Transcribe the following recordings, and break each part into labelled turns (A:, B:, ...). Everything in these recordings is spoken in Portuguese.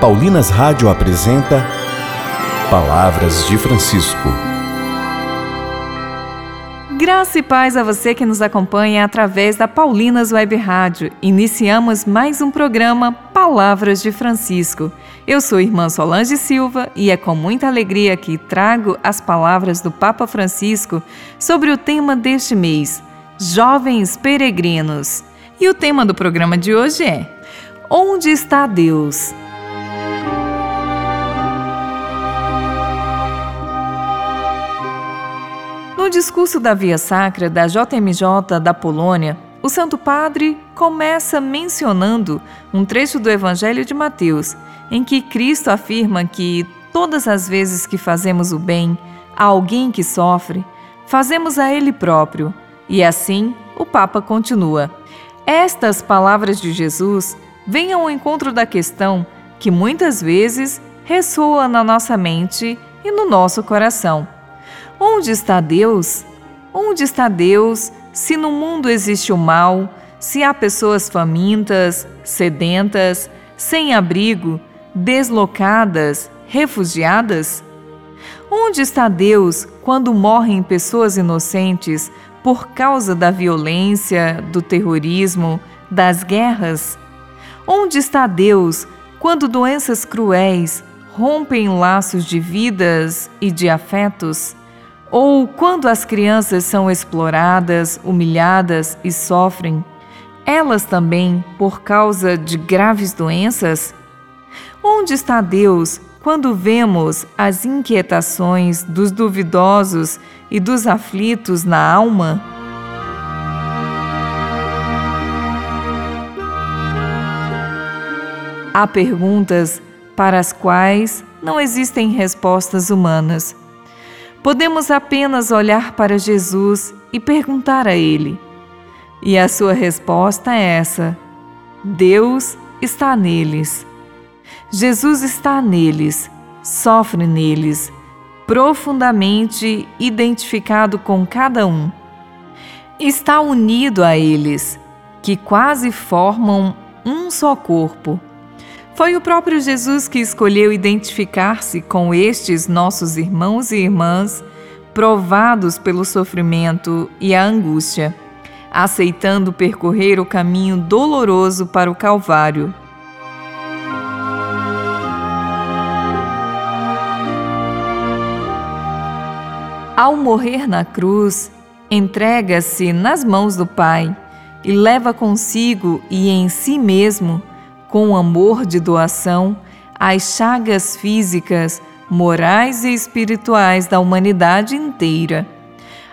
A: Paulinas Rádio apresenta Palavras de Francisco.
B: Graça e paz a você que nos acompanha através da Paulinas Web Rádio. Iniciamos mais um programa Palavras de Francisco. Eu sou irmã Solange Silva e é com muita alegria que trago as palavras do Papa Francisco sobre o tema deste mês, Jovens Peregrinos. E o tema do programa de hoje é Onde está Deus? No discurso da Via Sacra da JMJ da Polônia, o Santo Padre começa mencionando um trecho do Evangelho de Mateus, em que Cristo afirma que todas as vezes que fazemos o bem a alguém que sofre, fazemos a Ele próprio. E assim, o Papa continua. Estas palavras de Jesus vêm ao encontro da questão que muitas vezes ressoa na nossa mente e no nosso coração Onde está Deus? Onde está Deus se no mundo existe o mal, se há pessoas famintas, sedentas, sem abrigo, deslocadas, refugiadas? Onde está Deus quando morrem pessoas inocentes por causa da violência, do terrorismo, das guerras? Onde está Deus quando doenças cruéis rompem laços de vidas e de afetos? Ou quando as crianças são exploradas, humilhadas e sofrem, elas também por causa de graves doenças? Onde está Deus quando vemos as inquietações dos duvidosos e dos aflitos na alma? Há perguntas para as quais não existem respostas humanas podemos apenas olhar para Jesus e perguntar a Ele. E a sua resposta é essa: Deus está neles. Jesus está neles, sofre neles, profundamente identificado com cada um. Está unido a eles, que quase formam um só corpo. Foi o próprio Jesus que escolheu identificar-se com estes nossos irmãos e irmãs, provados pelo sofrimento e a angústia, aceitando percorrer o caminho doloroso para o Calvário. Ao morrer na cruz, entrega-se nas mãos do Pai e leva consigo e em si mesmo com amor de doação, as chagas físicas, morais e espirituais da humanidade inteira.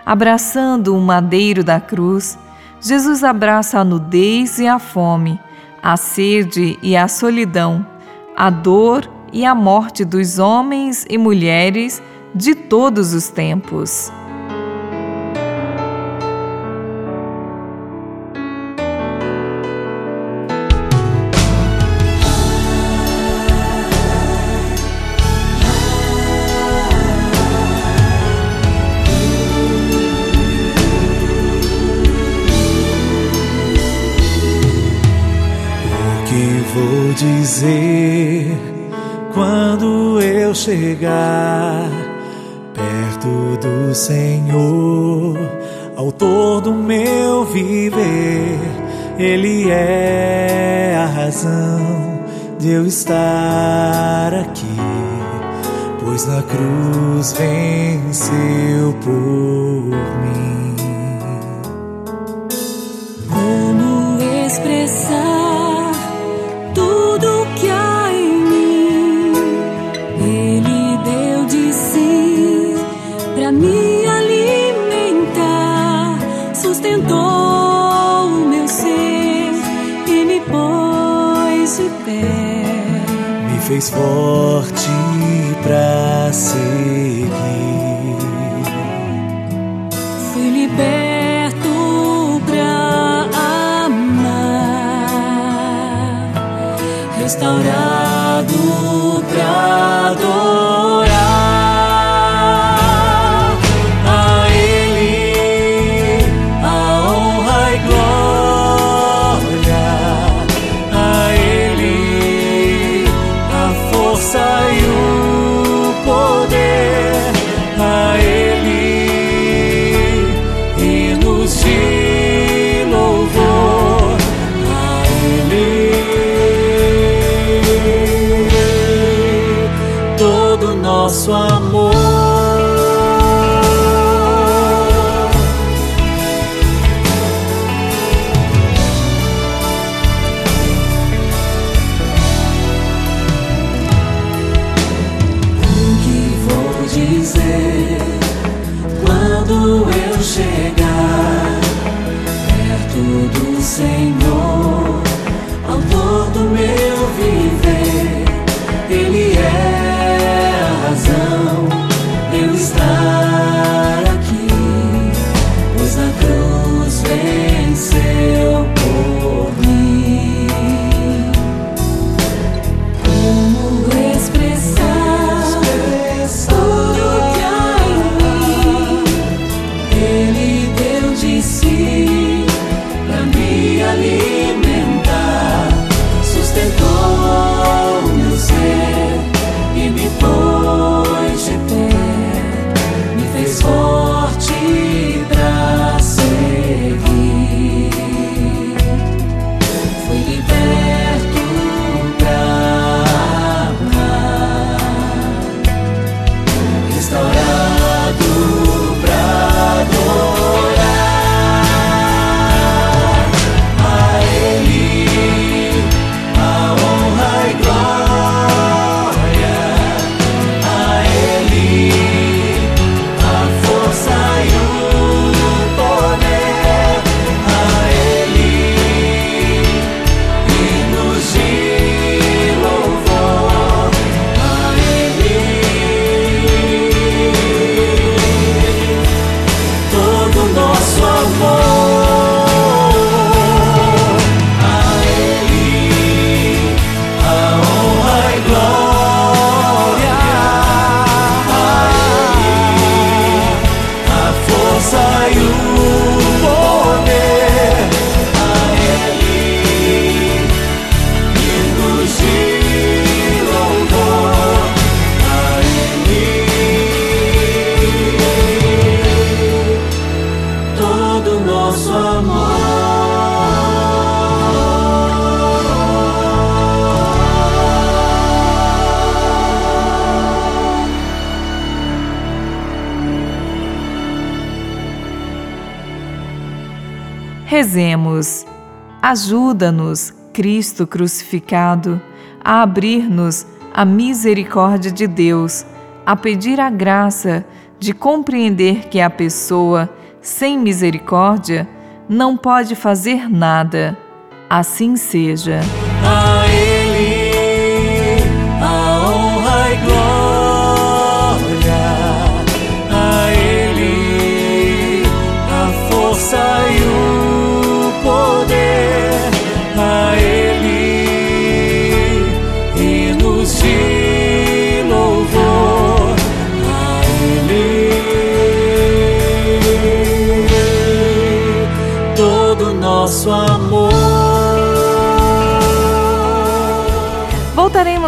B: Abraçando o madeiro da cruz, Jesus abraça a nudez e a fome, a sede e a solidão, a dor e a morte dos homens e mulheres de todos os tempos.
C: Dizer quando eu chegar perto do Senhor, autor do meu viver, Ele é a razão de eu estar aqui, pois na cruz venceu por mim.
D: Como expressar
C: mais forte. love.
B: Rezemos. Ajuda-nos, Cristo crucificado, a abrir-nos a misericórdia de Deus, a pedir a graça de compreender que a pessoa sem misericórdia não pode fazer nada. Assim seja.
C: A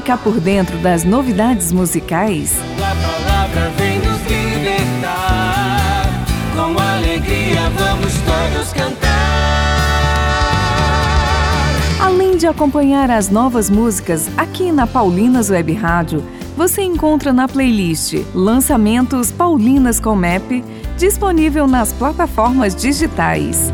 B: Ficar por dentro das novidades musicais?
C: A palavra vem nos libertar. Com alegria vamos todos cantar.
B: Além de acompanhar as novas músicas aqui na Paulinas Web Rádio, você encontra na playlist Lançamentos Paulinas com Map, disponível nas plataformas digitais.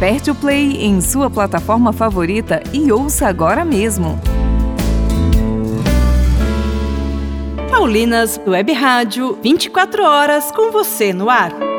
B: Aperte o play em sua plataforma favorita e ouça agora mesmo.
E: Paulinas Web Rádio, 24 horas com você no ar.